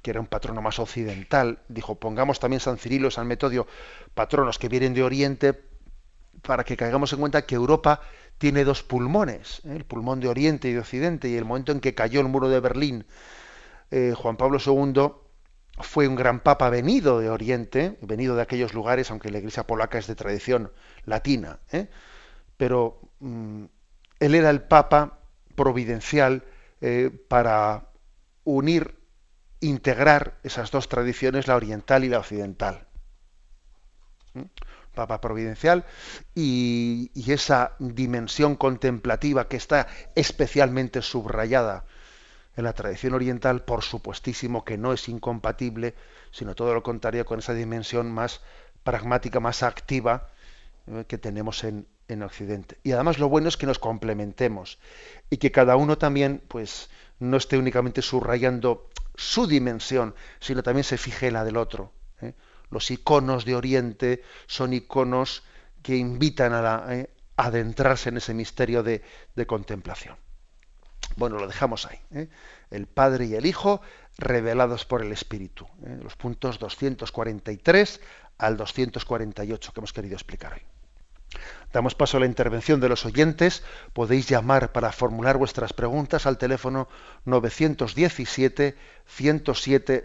A: que era un patrono más occidental. Dijo, pongamos también San Cirilo, San Metodio, patronos que vienen de Oriente, para que caigamos en cuenta que Europa tiene dos pulmones, ¿eh? el pulmón de Oriente y de Occidente, y el momento en que cayó el muro de Berlín, eh, Juan Pablo II fue un gran papa venido de Oriente, venido de aquellos lugares, aunque la iglesia polaca es de tradición latina, ¿eh? pero mm, él era el papa providencial eh, para unir, integrar esas dos tradiciones, la oriental y la occidental. Papa providencial y esa dimensión contemplativa que está especialmente subrayada en la tradición oriental, por supuestísimo que no es incompatible, sino todo lo contrario con esa dimensión más pragmática, más activa eh, que tenemos en, en Occidente. Y además lo bueno es que nos complementemos y que cada uno también, pues, no esté únicamente subrayando su dimensión, sino también se fije en la del otro. ¿eh? Los iconos de Oriente son iconos que invitan a, eh, adentrarse en ese misterio de contemplación. Bueno, lo dejamos ahí. ¿eh? El Padre y el Hijo revelados por el Espíritu. ¿eh? Los puntos 243 al 248 que hemos querido explicar hoy. Damos paso a la intervención de los oyentes. Podéis llamar para formular vuestras preguntas al teléfono 917 107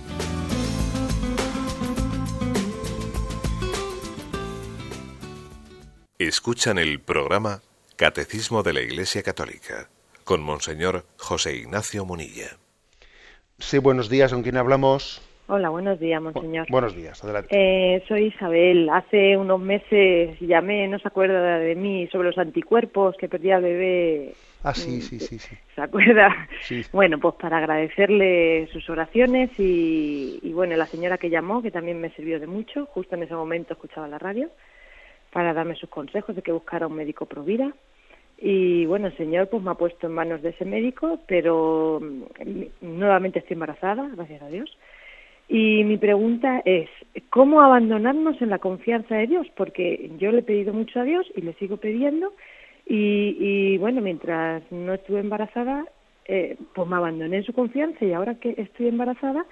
B: Escuchan el programa Catecismo de la Iglesia Católica con Monseñor José Ignacio Munilla.
A: Sí, buenos días, ¿con quién hablamos?
C: Hola, buenos días, monseñor.
A: buenos días, adelante.
C: Eh, soy Isabel. Hace unos meses llamé, no se acuerda de mí, sobre los anticuerpos que perdía el bebé.
A: Ah, sí, sí, sí, sí.
C: ¿Se acuerda?
A: Sí.
C: Bueno, pues para agradecerle sus oraciones y, y bueno, la señora que llamó, que también me sirvió de mucho, justo en ese momento escuchaba la radio, para darme sus consejos de que buscara un médico pro vida. Y bueno, el Señor pues me ha puesto en manos de ese médico, pero mm, nuevamente estoy embarazada, gracias a Dios. Y mi pregunta es, ¿cómo abandonarnos en la confianza de Dios? Porque yo le he pedido mucho a Dios y le sigo pidiendo. Y, y bueno, mientras no estuve embarazada, eh, pues me abandoné en su confianza y ahora que estoy embarazada,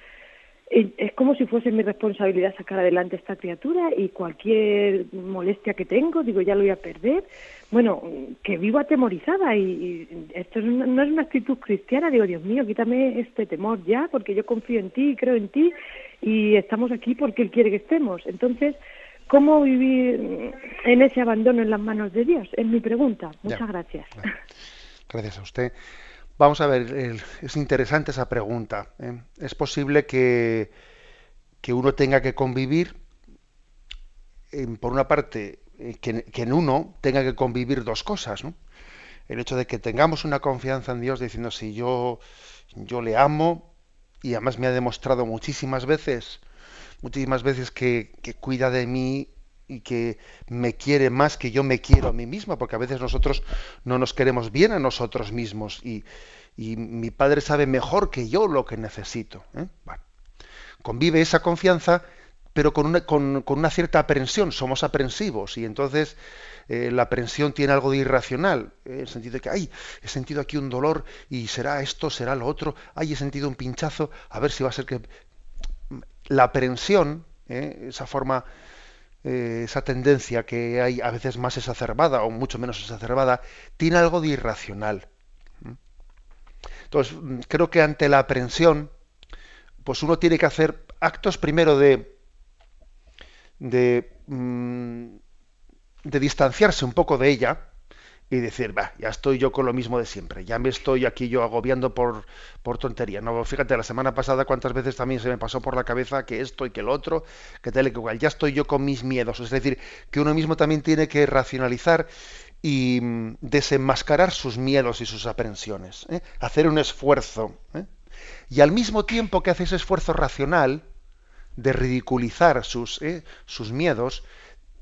C: es como si fuese mi responsabilidad sacar adelante esta criatura y cualquier molestia que tengo, digo, ya lo voy a perder. Bueno, que vivo atemorizada y, y esto no, no es una actitud cristiana, digo, Dios mío, quítame este temor ya, porque yo confío en ti, creo en ti y estamos aquí porque Él quiere que estemos. Entonces, ¿cómo vivir en ese abandono en las manos de Dios? Es mi pregunta. Muchas
A: Ya.
C: gracias.
A: Gracias a usted. Vamos a ver, es interesante esa pregunta. ¿eh? Es posible que, que uno tenga que convivir, en- por una parte, eh, que, que en uno tenga que convivir dos cosas, ¿no? El hecho de que tengamos una confianza en Dios diciendo, si yo, yo le amo, y además me ha demostrado muchísimas veces, muchísimas veces que, que cuida de mí y que me quiere más que yo me quiero a mí misma, porque a veces nosotros no nos queremos bien a nosotros mismos y, y mi padre sabe mejor que yo lo que necesito. ¿eh? Convive esa confianza, pero con una, con, con una cierta aprensión, somos aprensivos y entonces eh, la aprensión tiene algo de irracional, en el sentido de que, ay, he sentido aquí un dolor y será esto, será lo otro, ay, he sentido un pinchazo, a ver si va a ser que... La aprensión, eh, esa forma eh, esa tendencia que hay a veces más exacerbada o mucho menos exacerbada, tiene algo de irracional. Entonces, mm, creo que ante la aprensión, pues uno tiene que hacer actos primero de, de, mm, de distanciarse un poco de ella y decir, va, ya estoy yo con lo mismo de siempre, ya me estoy aquí yo agobiando por, por tontería. No, fíjate, la semana pasada cuántas veces también se me pasó por la cabeza que esto y que lo otro, que tal y que igual, ya estoy yo con mis miedos. Es decir, que uno mismo también tiene que racionalizar y mm, desenmascarar sus miedos y sus aprensiones, ¿eh? hacer un esfuerzo. ¿eh? Y al mismo tiempo que hace ese esfuerzo racional de ridiculizar sus, ¿eh? sus miedos,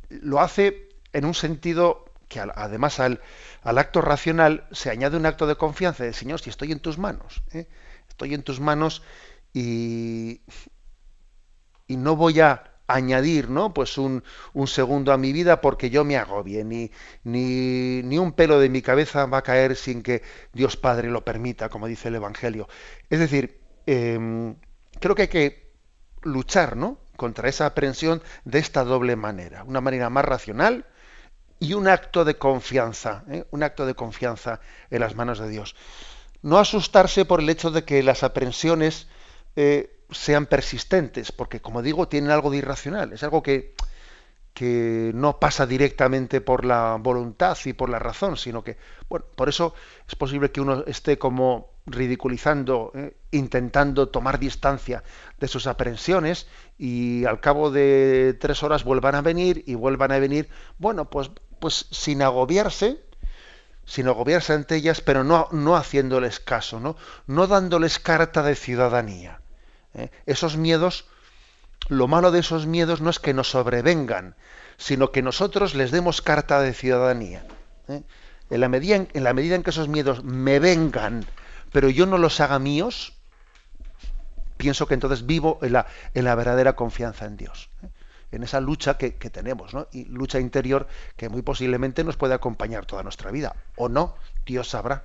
A: lo hace en un sentido que además al, al acto racional se añade un acto de confianza de Señor, si estoy en tus manos, ¿eh? estoy en tus manos y, y no voy a añadir ¿no? pues un, un segundo a mi vida porque yo me agobie, ni, ni, ni un pelo de mi cabeza va a caer sin que Dios Padre lo permita, como dice el Evangelio. Es decir, em, creo que hay que luchar ¿no? contra esa aprensión de esta doble manera, una manera más racional, y un acto de confianza, ¿eh? un acto de confianza en las manos de Dios. No asustarse por el hecho de que las aprensiones eh, sean persistentes, porque como digo, tienen algo de irracional, es algo que, que no pasa directamente por la voluntad y por la razón, sino que, bueno, por eso es posible que uno esté como ridiculizando, ¿eh? intentando tomar distancia de sus aprensiones y al cabo de tres horas vuelvan a venir y vuelvan a venir, bueno, pues, pues sin agobiarse, sin agobiarse ante ellas, pero no, no haciéndoles caso, ¿no? no dándoles carta de ciudadanía. ¿eh? Esos miedos, lo malo de esos miedos no es que nos sobrevengan, sino que nosotros les demos carta de ciudadanía. ¿eh? En, la medida en, la medida en que esos miedos me vengan, pero yo no los haga míos, pienso que entonces vivo en la, en la verdadera confianza en Dios, ¿eh? En esa lucha que, que tenemos, ¿no? y lucha interior que muy posiblemente nos puede acompañar toda nuestra vida, o no, Dios sabrá.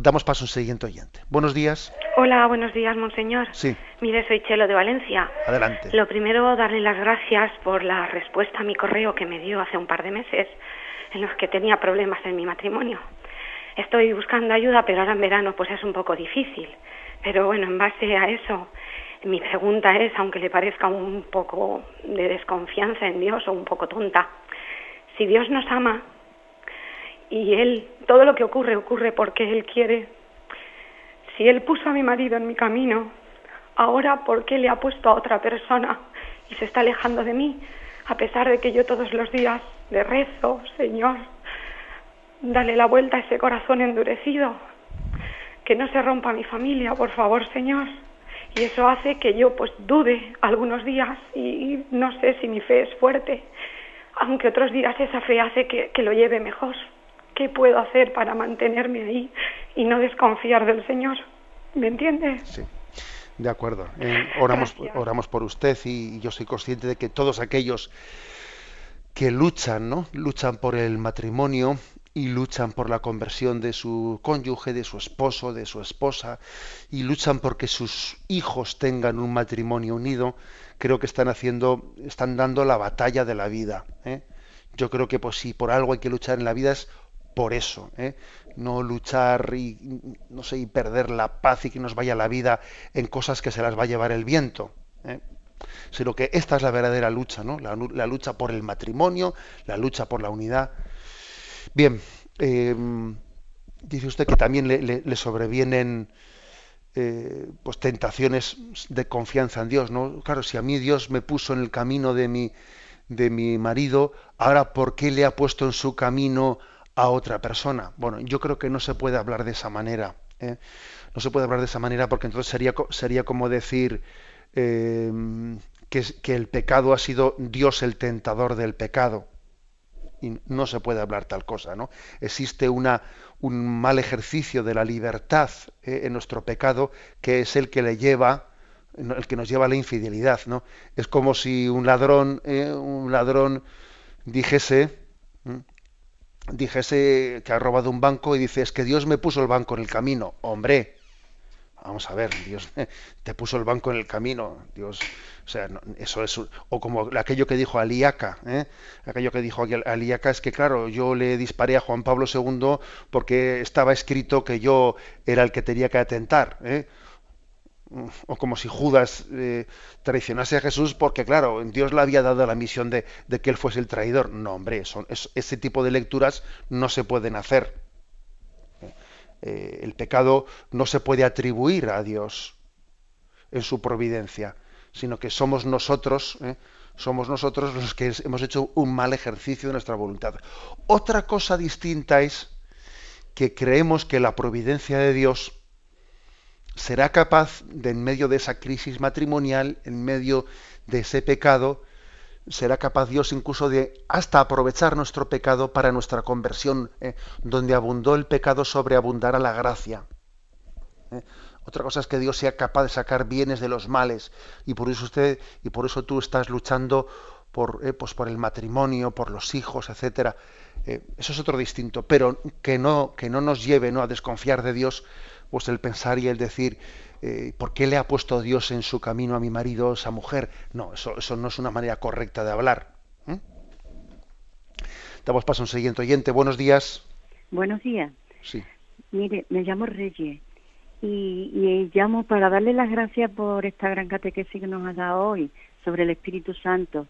A: Damos paso a un siguiente oyente. Buenos días.
D: Hola, buenos días, monseñor.
A: Sí.
D: Mire, soy Chelo de Valencia.
A: Adelante.
D: Lo primero, darle las gracias por la respuesta a mi correo que me dio hace un par de meses en los que tenía problemas en mi matrimonio. Estoy buscando ayuda, pero ahora en verano pues es un poco difícil. Pero bueno, en base a eso, mi pregunta es, aunque le parezca un poco de desconfianza en Dios o un poco tonta, si Dios nos ama y Él, todo lo que ocurre ocurre porque Él quiere, si Él puso a mi marido en mi camino, ahora por qué le ha puesto a otra persona y se está alejando de mí, a pesar de que yo todos los días le rezo, Señor, dale la vuelta a ese corazón endurecido, que no se rompa mi familia, por favor, Señor. Y eso hace que yo pues dude algunos días y no sé si mi fe es fuerte, aunque otros días esa fe hace que, lo lleve mejor. ¿Qué puedo hacer para mantenerme ahí y no desconfiar del Señor? ¿Me entiendes?
A: Sí. De acuerdo. Eh, oramos, oramos por usted y yo soy consciente de que todos aquellos que luchan, ¿no? Luchan por el matrimonio y luchan por la conversión de su cónyuge, de su esposo, de su esposa, y luchan porque sus hijos tengan un matrimonio unido, creo que están haciendo, están dando la batalla de la vida. ¿eh? Yo creo que pues si por algo hay que luchar en la vida es por eso, ¿eh? no luchar y no sé y perder la paz y que nos vaya la vida en cosas que se las va a llevar el viento. ¿eh? sino que esta es la verdadera lucha, ¿no? La, la lucha por el matrimonio, la lucha por la unidad. Bien, em, dice usted que también le, sobrevienen eh, pues tentaciones de confianza en Dios, ¿no? Claro, si a mí Dios me puso en el camino de mi, de mi marido, ahora ¿por qué le ha puesto en su camino a otra persona? Bueno, yo creo que no se puede hablar de esa manera. ¿eh? No se puede hablar de esa manera porque entonces sería, sería como decir em, que, que el pecado ha sido Dios el tentador del pecado y no se puede hablar tal cosa, ¿no? Existe una, un mal ejercicio de la libertad eh, en nuestro pecado que es el que le lleva, el que nos lleva a la infidelidad, ¿no? Es como si un ladrón, eh, un ladrón dijese, dijese que ha robado un banco y dice es que Dios me puso el banco en el camino, hombre, Vamos a ver, Dios te puso el banco en el camino, Dios, o sea, eso es, o como aquello que dijo Aliaca, ¿eh? aquello que dijo Aliaca es que, claro, yo le disparé a Juan Pablo II porque estaba escrito que yo era el que tenía que atentar, ¿eh? o como si Judas eh, traicionase a Jesús porque, claro, Dios le había dado la misión de, que él fuese el traidor. No, hombre, ese tipo de lecturas no se pueden hacer. Eh, el pecado no se puede atribuir a Dios en su providencia, sino que somos nosotros, ¿eh? somos nosotros los que hemos hecho un mal ejercicio de nuestra voluntad. Otra cosa distinta es que creemos que la providencia de Dios será capaz de, en medio de esa crisis matrimonial, en medio de ese pecado, será capaz Dios incluso de hasta aprovechar nuestro pecado para nuestra conversión, eh, donde abundó el pecado sobreabundará la gracia. Eh. Otra cosa es que Dios sea capaz de sacar bienes de los males y por eso usted y por eso tú estás luchando por, eh, pues por el matrimonio, por los hijos, etcétera. eso es otro distinto, pero que no que no nos lleve ¿no? a desconfiar de Dios, pues el pensar y el decir eh, ¿por qué le ha puesto Dios en su camino a mi marido esa mujer? No, eso, eso no es una manera correcta de hablar. Damos paso a un siguiente oyente. Buenos días.
E: Buenos días.
A: Sí.
E: Mire, me llamo Reyes y, llamo para darle las gracias por esta gran catequesis que nos ha dado hoy sobre el Espíritu Santo,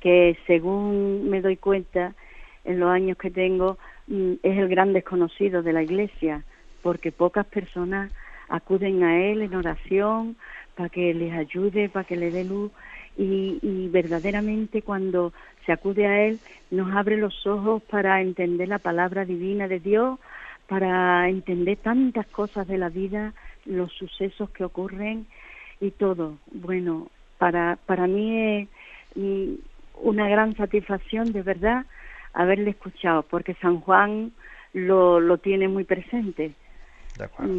E: que según me doy cuenta en los años que tengo mm, es el gran desconocido de la Iglesia, porque pocas personas acuden a Él en oración para que les ayude, para que le dé luz y, y, verdaderamente cuando se acude a Él nos abre los ojos para entender la palabra divina de Dios, para entender tantas cosas de la vida, los sucesos que ocurren y todo. Bueno, para, para mí es mm, una gran satisfacción de verdad haberle escuchado, porque San Juan lo, lo tiene muy presente.
A: De acuerdo.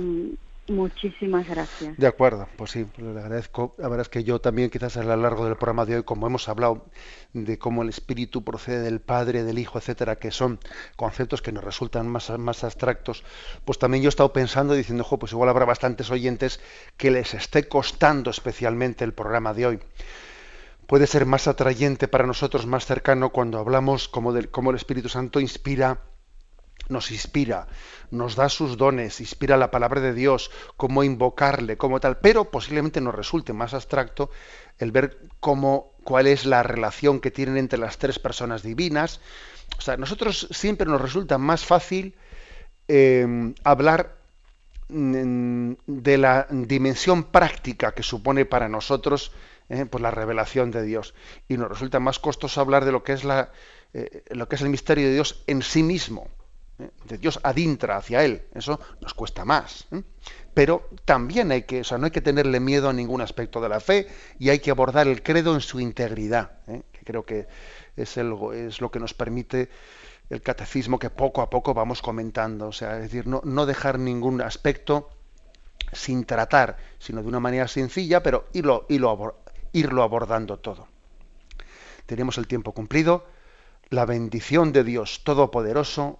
E: Muchísimas gracias.
A: De acuerdo, pues sí, le agradezco. La verdad es que yo también quizás a lo largo del programa de hoy, como hemos hablado de cómo el espíritu procede del Padre, del Hijo, etcétera, que son conceptos que nos resultan más, más abstractos, pues también yo he estado pensando diciendo, pues igual habrá bastantes oyentes que les esté costando especialmente el programa de hoy. Puede ser más atrayente para nosotros, más cercano, cuando hablamos como, del, cómo el Espíritu Santo inspira nos inspira, nos da sus dones, inspira la palabra de Dios, cómo invocarle, cómo tal, pero posiblemente nos resulte más abstracto el ver cómo, cuál es la relación que tienen entre las tres personas divinas. O sea, nosotros siempre nos resulta más fácil em, hablar mm, de la dimensión práctica que supone para nosotros ¿eh? pues la revelación de Dios. Y nos resulta más costoso hablar de lo que es, la, eh, lo que es el misterio de Dios en sí mismo, ¿eh? Dios adintra hacia Él. Eso nos cuesta más. Pero también hay que, o sea, no hay que tenerle miedo a ningún aspecto de la fe y hay que abordar el credo en su integridad, que creo que es, el, es lo que nos permite el catecismo que poco a poco vamos comentando. O sea, es decir, no, no dejar ningún aspecto sin tratar, sino de una manera sencilla, pero irlo, irlo abordando todo. Tenemos el tiempo cumplido. La bendición de Dios Todopoderoso,